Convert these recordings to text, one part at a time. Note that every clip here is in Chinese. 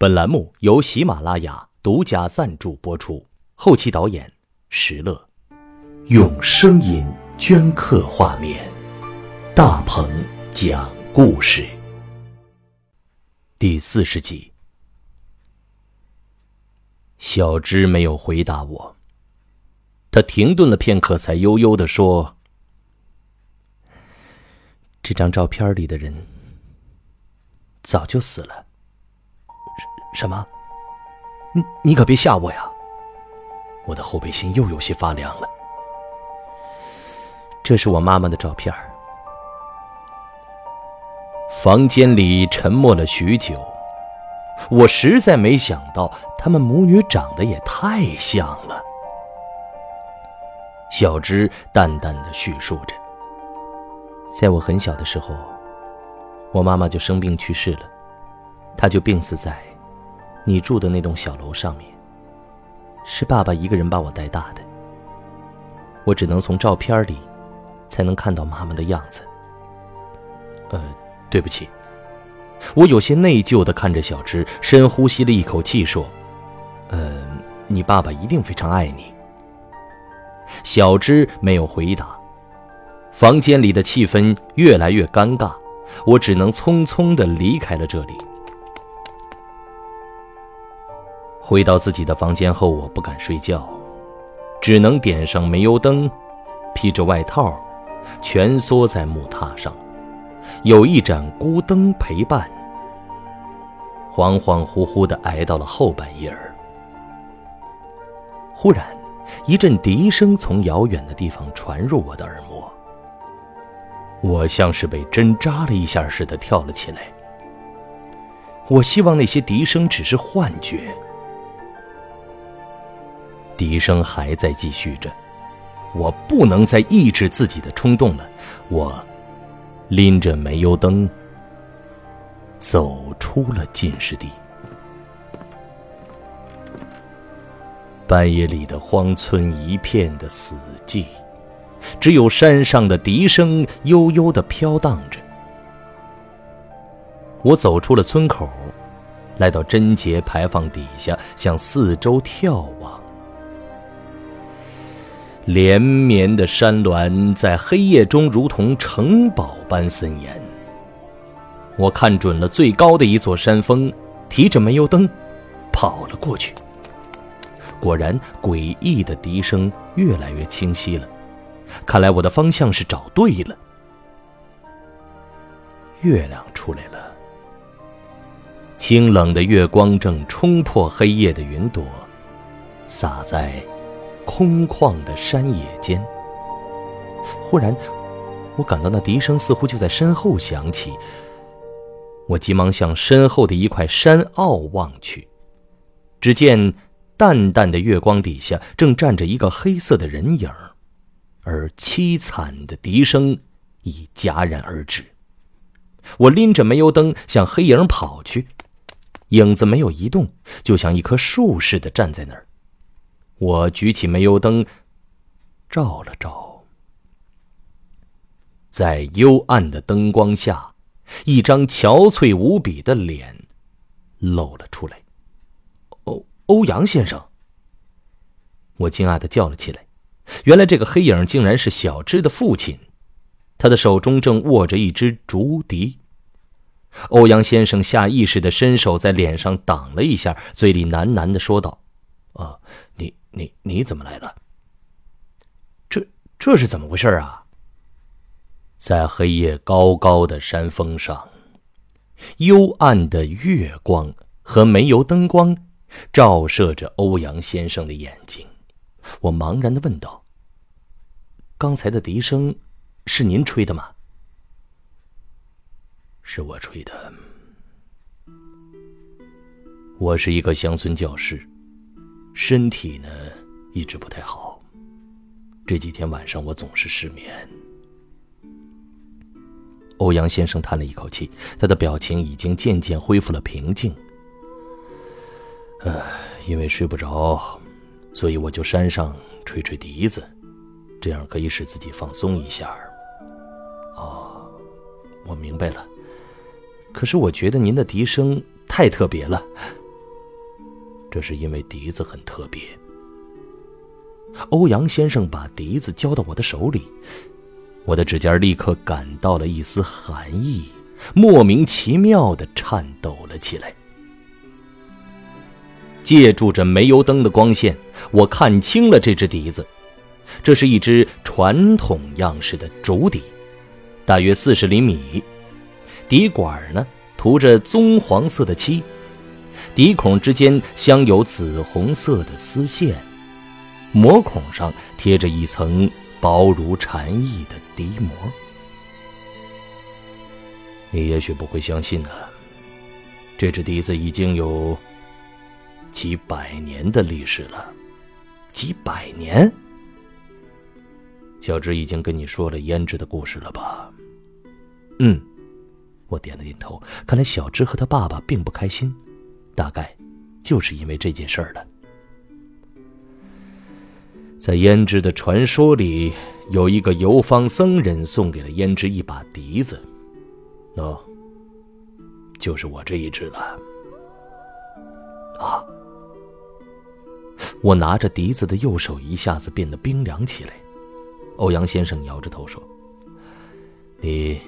本栏目由喜马拉雅独家赞助播出，后期导演石乐，用声音镌刻画面，大鹏讲故事。第四十集，小芝没有回答我，他停顿了片刻，才悠悠的说：“这张照片里的人早就死了。”什么？你你可别吓我呀！我的后背心又有些发凉了。这是我妈妈的照片。房间里沉默了许久，我实在没想到她们母女长得也太像了。小芝淡淡的叙述着：“在我很小的时候，我妈妈就生病去世了，她就病死在……”你住的那栋小楼上面，是爸爸一个人把我带大的。我只能从照片里，才能看到妈妈的样子。呃，对不起，我有些内疚的看着小芝，深呼吸了一口气，说：“呃，你爸爸一定非常爱你。”小芝没有回答。房间里的气氛越来越尴尬，我只能匆匆的离开了这里。回到自己的房间后，我不敢睡觉，只能点上煤油灯，披着外套，蜷缩在木榻上，有一盏孤灯陪伴。恍恍惚惚的挨到了后半夜儿，忽然，一阵笛声从遥远的地方传入我的耳膜，我像是被针扎了一下似的跳了起来。我希望那些笛声只是幻觉。笛声还在继续着，我不能再抑制自己的冲动了。我拎着煤油灯走出了禁士地。半夜里的荒村一片的死寂，只有山上的笛声悠悠的飘荡着。我走出了村口，来到贞节牌坊底下，向四周眺望。连绵的山峦在黑夜中如同城堡般森严。我看准了最高的一座山峰，提着煤油灯跑了过去。果然，诡异的笛声越来越清晰了。看来我的方向是找对了。月亮出来了，清冷的月光正冲破黑夜的云朵，洒在。空旷的山野间，忽然，我感到那笛声似乎就在身后响起。我急忙向身后的一块山坳望去，只见淡淡的月光底下正站着一个黑色的人影，而凄惨的笛声已戛然而止。我拎着煤油灯向黑影跑去，影子没有移动，就像一棵树似的站在那儿。我举起煤油灯，照了照，在幽暗的灯光下，一张憔悴无比的脸露了出来。欧欧阳先生，我惊讶的叫了起来。原来这个黑影竟然是小芝的父亲，他的手中正握着一支竹笛。欧阳先生下意识的伸手在脸上挡了一下，嘴里喃喃的说道：“啊，你。”你怎么来了？这这是怎么回事啊？在黑夜高高的山峰上，幽暗的月光和煤油灯光照射着欧阳先生的眼睛。我茫然的问道：“刚才的笛声是您吹的吗？”“是我吹的。我是一个乡村教师。”身体呢，一直不太好。这几天晚上我总是失眠。欧阳先生叹了一口气，他的表情已经渐渐恢复了平静。唉，因为睡不着，所以我就山上吹吹笛子，这样可以使自己放松一下。哦，我明白了。可是我觉得您的笛声太特别了，这是因为笛子很特别。欧阳先生把笛子交到我的手里，我的指尖立刻感到了一丝寒意，莫名其妙的颤抖了起来。借助着煤油灯的光线，我看清了这只笛子，这是一只传统样式的竹笛，大约四十厘米，笛管呢涂着棕黄色的漆，笛孔之间镶有紫红色的丝线。膜孔上贴着一层薄如蝉翼的笛膜。你也许不会相信呢，这只笛子已经有几百年的历史了。几百年？小芝已经跟你说了胭脂的故事了吧？嗯，我点了点头。看来小芝和他爸爸并不开心，大概就是因为这件事儿了。在胭脂的传说里，有一个游方僧人送给了胭脂一把笛子，喏，就是我这一只了。啊！我拿着笛子的右手一下子变得冰凉起来。欧阳先生摇着头说：“你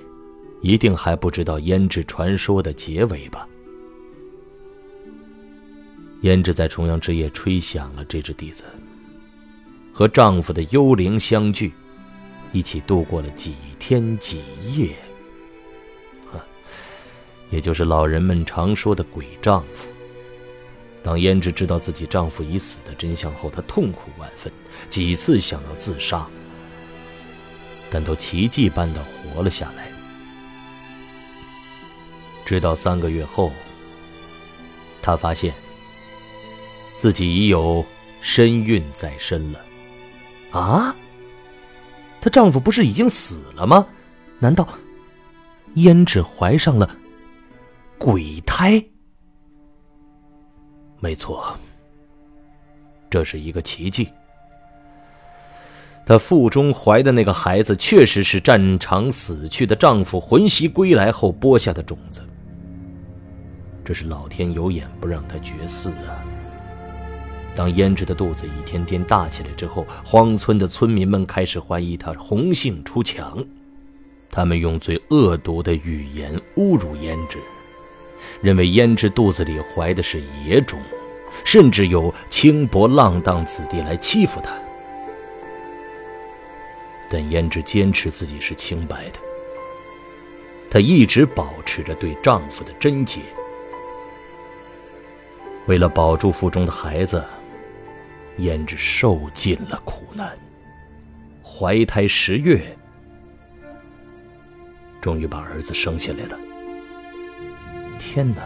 一定还不知道胭脂传说的结尾吧？”胭脂在重阳之夜吹响了这只笛子。和丈夫的幽灵相聚，一起度过了几天几夜。也就是老人们常说的“鬼丈夫”。当胭脂知道自己丈夫已死的真相后，她痛苦万分，几次想要自杀，但都奇迹般的活了下来。直到三个月后，她发现自己已有身孕在身了。啊！她丈夫不是已经死了吗？难道胭脂怀上了鬼胎？没错，这是一个奇迹。她腹中怀的那个孩子，确实是战场死去的丈夫魂兮归来后播下的种子。这是老天有眼，不让她绝嗣啊！当胭脂的肚子一天天大起来之后，荒村的村民们开始怀疑她红杏出墙，他们用最恶毒的语言侮辱胭脂，认为胭脂肚子里怀的是野种，甚至有轻薄浪荡子弟来欺负她。但胭脂坚持自己是清白的，她一直保持着对丈夫的贞洁，为了保住腹中的孩子。胭脂受尽了苦难，怀胎十月，终于把儿子生下来了。天哪，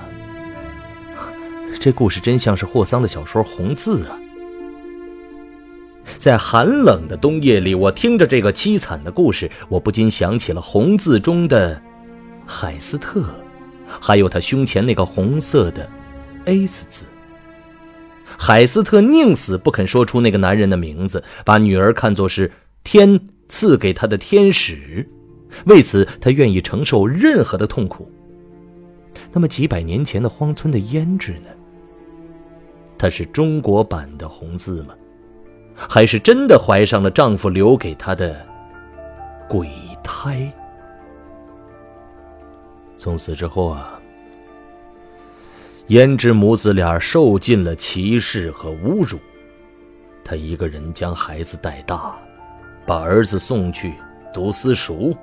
这故事真像是霍桑的小说《红字》啊！在寒冷的冬夜里，我听着这个凄惨的故事，我不禁想起了《红字》中的海斯特，还有他胸前那个红色的 S 字。海斯特宁死不肯说出那个男人的名字，把女儿看作是天赐给他的天使，为此他愿意承受任何的痛苦。那么几百年前的荒村的胭脂呢？她是中国版的红字吗？还是真的怀上了丈夫留给她的鬼胎？从此之后啊。胭脂母子俩受尽了歧视和侮辱，她一个人将孩子带大，把儿子送去读私塾。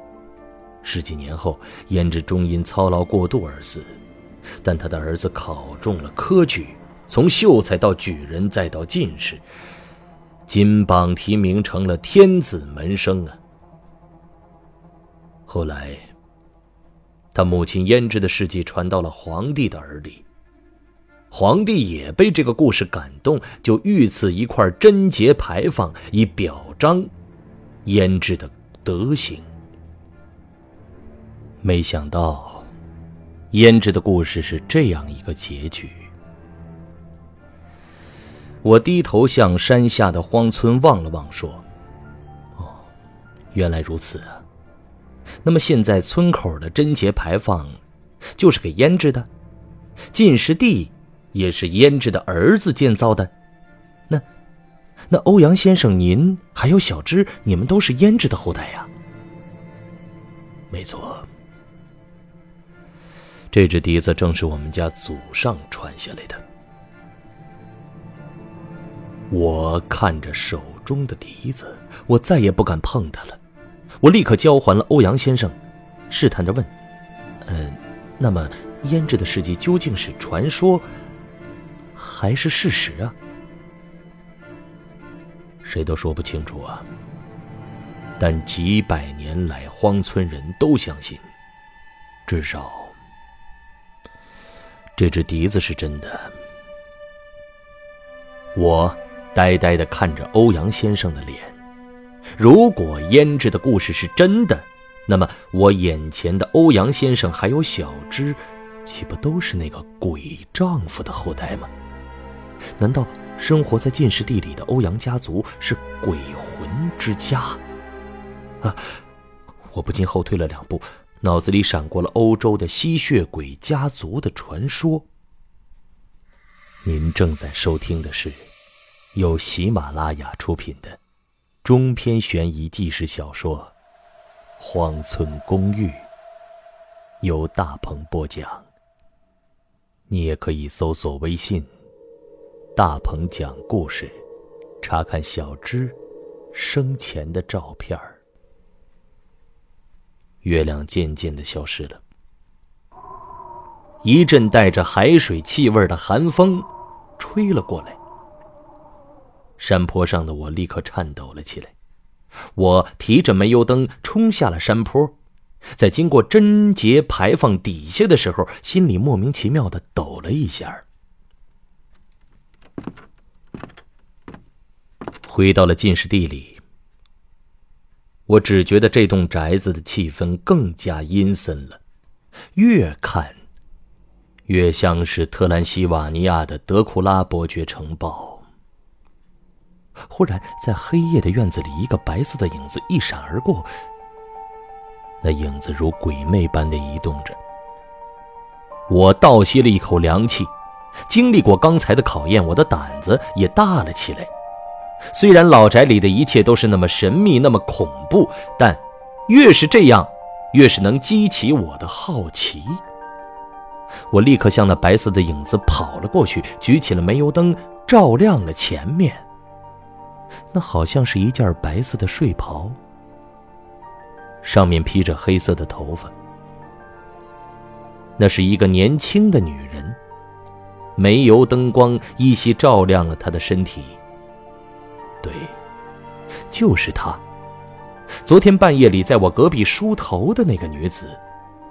十几年后，胭脂终因操劳过度而死，但她的儿子考中了科举，从秀才到举人，再到进士，金榜题名，成了天子门生啊。后来，他母亲胭脂的事迹传到了皇帝的耳里。皇帝也被这个故事感动，就御赐一块贞节牌坊，以表彰胭脂的德行。没想到，胭脂的故事是这样一个结局。我低头向山下的荒村望了望，说：“哦，原来如此啊。那么现在村口的贞节牌坊，就是给胭脂的，进士第。”也是胭脂的儿子建造的。那，那欧阳先生，您还有小芝，你们都是胭脂的后代呀？没错，这只笛子正是我们家祖上传下来的。我看着手中的笛子，我再也不敢碰它了。我立刻交还了欧阳先生，试探着问：“嗯，那么胭脂的事迹究竟是传说，还是事实啊？”谁都说不清楚啊。但几百年来，荒村人都相信，至少这只笛子是真的。我。呆呆的看着欧阳先生的脸，如果胭脂的故事是真的，那么我眼前的欧阳先生还有小芝，岂不都是那个鬼丈夫的后代吗？难道生活在进士地里的欧阳家族是鬼魂之家？啊！我不禁后退了两步，脑子里闪过了欧洲的吸血鬼家族的传说。您正在收听的是。由喜马拉雅出品的中篇悬疑纪实小说《荒村公寓》，由大鹏播讲。你也可以搜索微信“大鹏讲故事”，查看小芝生前的照片儿月亮渐渐的消失了，一阵带着海水气味的寒风吹了过来。山坡上的我立刻颤抖了起来，我提着煤油灯冲下了山坡，在经过贞节牌坊底下的时候，心里莫名其妙的抖了一下。回到了进士地里，我只觉得这栋宅子的气氛更加阴森了，越看越像是特兰西瓦尼亚的德库拉伯爵城堡。忽然，在黑夜的院子里，一个白色的影子一闪而过。那影子如鬼魅般的移动着。我倒吸了一口凉气。经历过刚才的考验，我的胆子也大了起来。虽然老宅里的一切都是那么神秘、那么恐怖，但越是这样，越是能激起我的好奇。我立刻向那白色的影子跑了过去，举起了煤油灯，照亮了前面。那好像是一件白色的睡袍，上面披着黑色的头发。那是一个年轻的女人，煤油灯光依稀照亮了她的身体。对，就是她，昨天半夜里在我隔壁梳头的那个女子。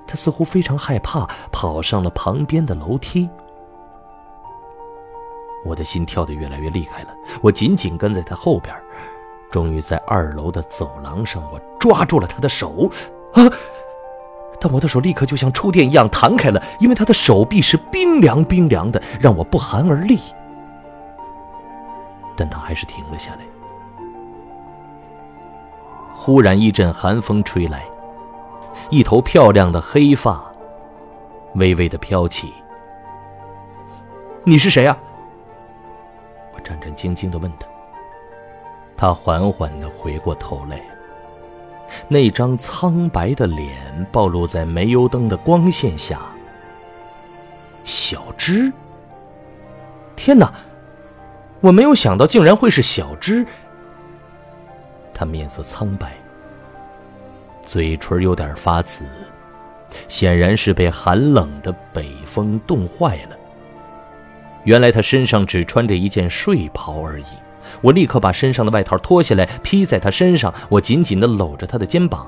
她似乎非常害怕，跑上了旁边的楼梯。我的心跳得越来越厉害了，我紧紧跟在她后边，终于在二楼的走廊上，我抓住了她的手，啊！但我的手立刻就像触电一样弹开了，因为他的手臂是冰凉冰凉的，让我不寒而栗。但他还是停了下来。忽然一阵寒风吹来，一头漂亮的黑发微微的飘起。你是谁呀？我战战兢兢的问他，他缓缓的回过头来，那张苍白的脸暴露在煤油灯的光线下。小芝，天哪！我没有想到竟然会是小芝。他面色苍白，嘴唇有点发紫，显然是被寒冷的北风冻坏了。原来他身上只穿着一件睡袍而已。我立刻把身上的外套脱下来披在他身上，我紧紧地搂着他的肩膀。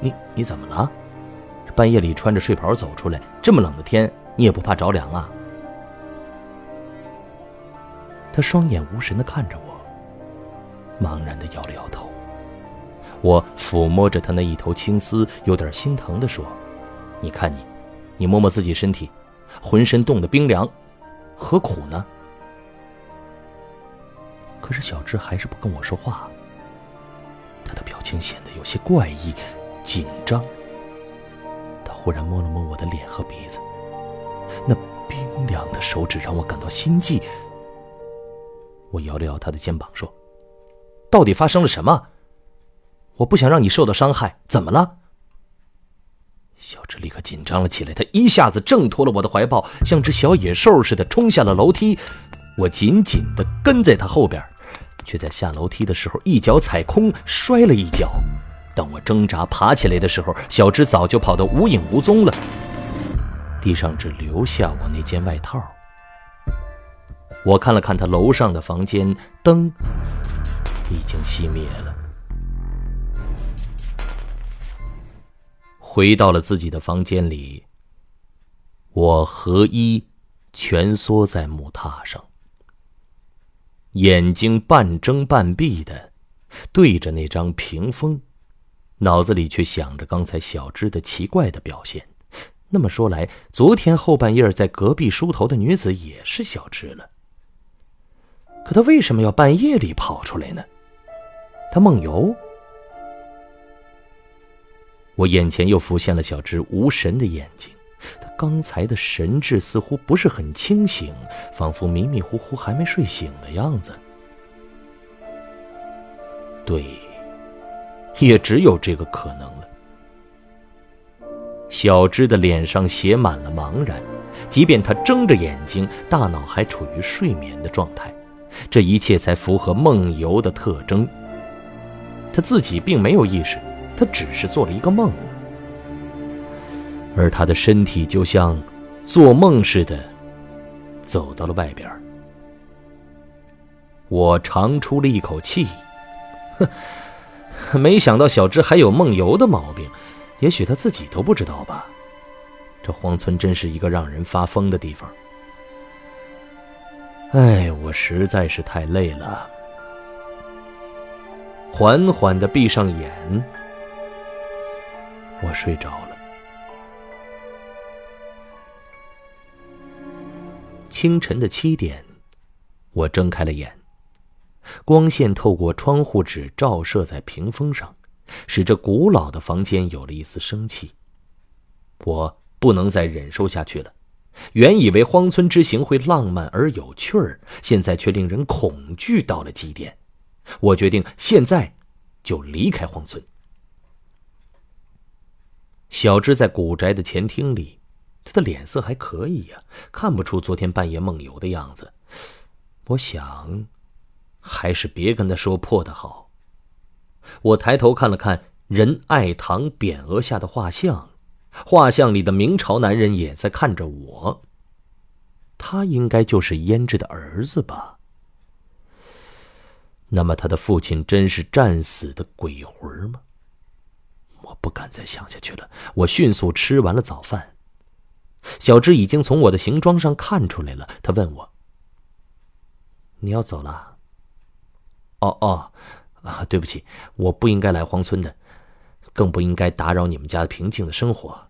你你怎么了？半夜里穿着睡袍走出来，这么冷的天，你也不怕着凉啊？他双眼无神地看着我，茫然地摇了摇头。我抚摸着他那一头青丝，有点心疼地说：“你看你，你摸摸自己身体，浑身冻得冰凉。”何苦呢？可是小智还是不跟我说话。他的表情显得有些怪异、紧张。他忽然摸了摸我的脸和鼻子，那冰凉的手指让我感到心悸。我摇了摇他的肩膀，说：“到底发生了什么？我不想让你受到伤害，怎么了？”小智立刻紧张了起来，他一下子挣脱了我的怀抱，像只小野兽似的冲下了楼梯。我紧紧地跟在他后边，却在下楼梯的时候一脚踩空，摔了一跤。当我挣扎爬起来的时候，小智早就跑得无影无踪了，地上只留下我那件外套。我看了看他楼上的房间，灯已经熄灭了。回到了自己的房间里，我和衣蜷缩在木榻上。眼睛半睁半闭的对着那张屏风，脑子里却想着刚才小芝的奇怪的表现。那么说来，昨天后半夜在隔壁梳头的女子也是小芝了。可他为什么要半夜里跑出来呢？他梦游？我眼前又浮现了小芝无神的眼睛。他刚才的神智似乎不是很清醒，仿佛迷迷糊糊还没睡醒的样子。对，也只有这个可能了。小芝的脸上写满了茫然，即便他睁着眼睛，大脑还处于睡眠的状态，这一切才符合梦游的特征。他自己并没有意识，他只是做了一个梦。而他的身体就像做梦似的走到了外边。我长出了一口气，哼，没想到小芝还有梦游的毛病，也许他自己都不知道吧。这荒村真是一个让人发疯的地方。哎，我实在是太累了，缓缓的闭上眼，我睡着了。清晨的七点，我睁开了眼，光线透过窗户纸照射在屏风上，使这古老的房间有了一丝生气。我不能再忍受下去了。原以为荒村之行会浪漫而有趣儿，现在却令人恐惧到了极点。我决定现在就离开荒村。小芝在古宅的前厅里。他的脸色还可以呀，看不出昨天半夜梦游的样子。我想，还是别跟他说破的好。我抬头看了看仁爱堂匾额下的画像，画像里的明朝男人也在看着我。他应该就是胭脂的儿子吧？那么他的父亲真是战死的鬼魂吗？我不敢再想下去了。我迅速吃完了早饭。小芝已经从我的行装上看出来了，他问我：“你要走了？”“哦哦，啊，对不起，我不应该来荒村的，更不应该打扰你们家平静的生活。”“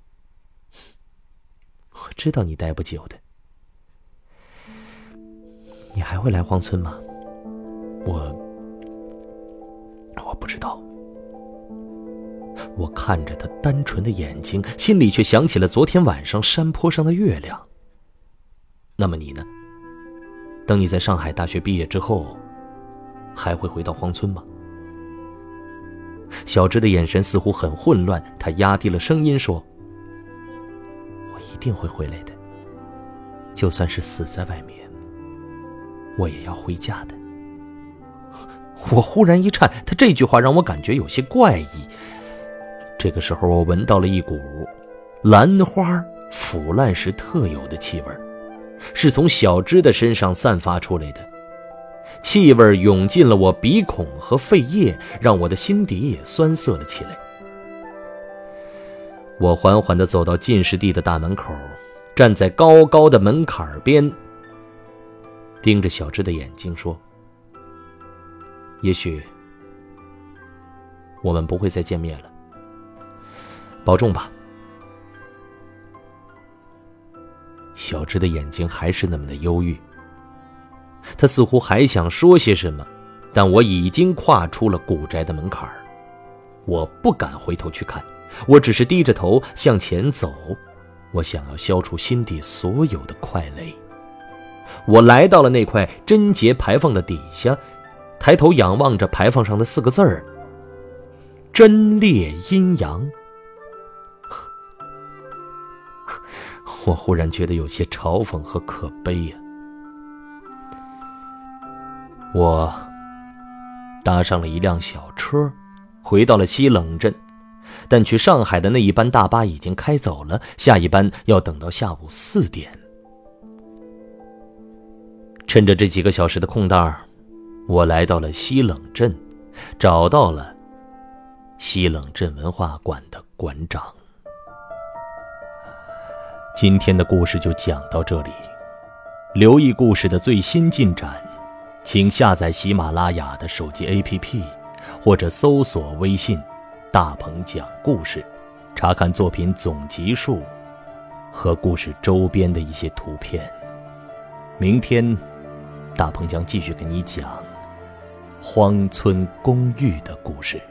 我知道你待不久的，你还会来荒村吗？”“我，我不知道。”我看着他单纯的眼睛，心里却想起了昨天晚上山坡上的月亮。那么你呢？等你在上海大学毕业之后，还会回到荒村吗？小芝的眼神似乎很混乱，她压低了声音说：“一定会回来的，就算是死在外面，我也要回家的。”我忽然一颤，他这句话让我感觉有些怪异。这个时候，我闻到了一股兰花腐烂时特有的气味，是从小芝的身上散发出来的。气味涌进了我鼻孔和肺叶，让我的心底也酸涩了起来。我缓缓地走到进士第的大门口，站在高高的门槛边，盯着小芝的眼睛说：“也许我们不会再见面了。”保重吧。小芝的眼睛还是那么的忧郁，他似乎还想说些什么，但我已经跨出了古宅的门槛我不敢回头去看，我只是低着头向前走，我想要消除心底所有的快累。我来到了那块贞节牌坊的底下，抬头仰望着牌坊上的四个字儿：“贞烈阴阳。”我忽然觉得有些嘲讽和可悲呀。我搭上了一辆小车，回到了西冷镇，但去上海的那一班大巴已经开走了，下一班要等到下午四点。趁着这几个小时的空档，我来到了西冷镇，找到了西冷镇文化馆的馆长。今天的故事就讲到这里。留意故事的最新进展，请下载喜马拉雅的手机 APP，或者搜索微信“大鹏讲故事”，查看作品总集数和故事周边的一些图片。明天，大鹏将继续给你讲荒村公寓的故事。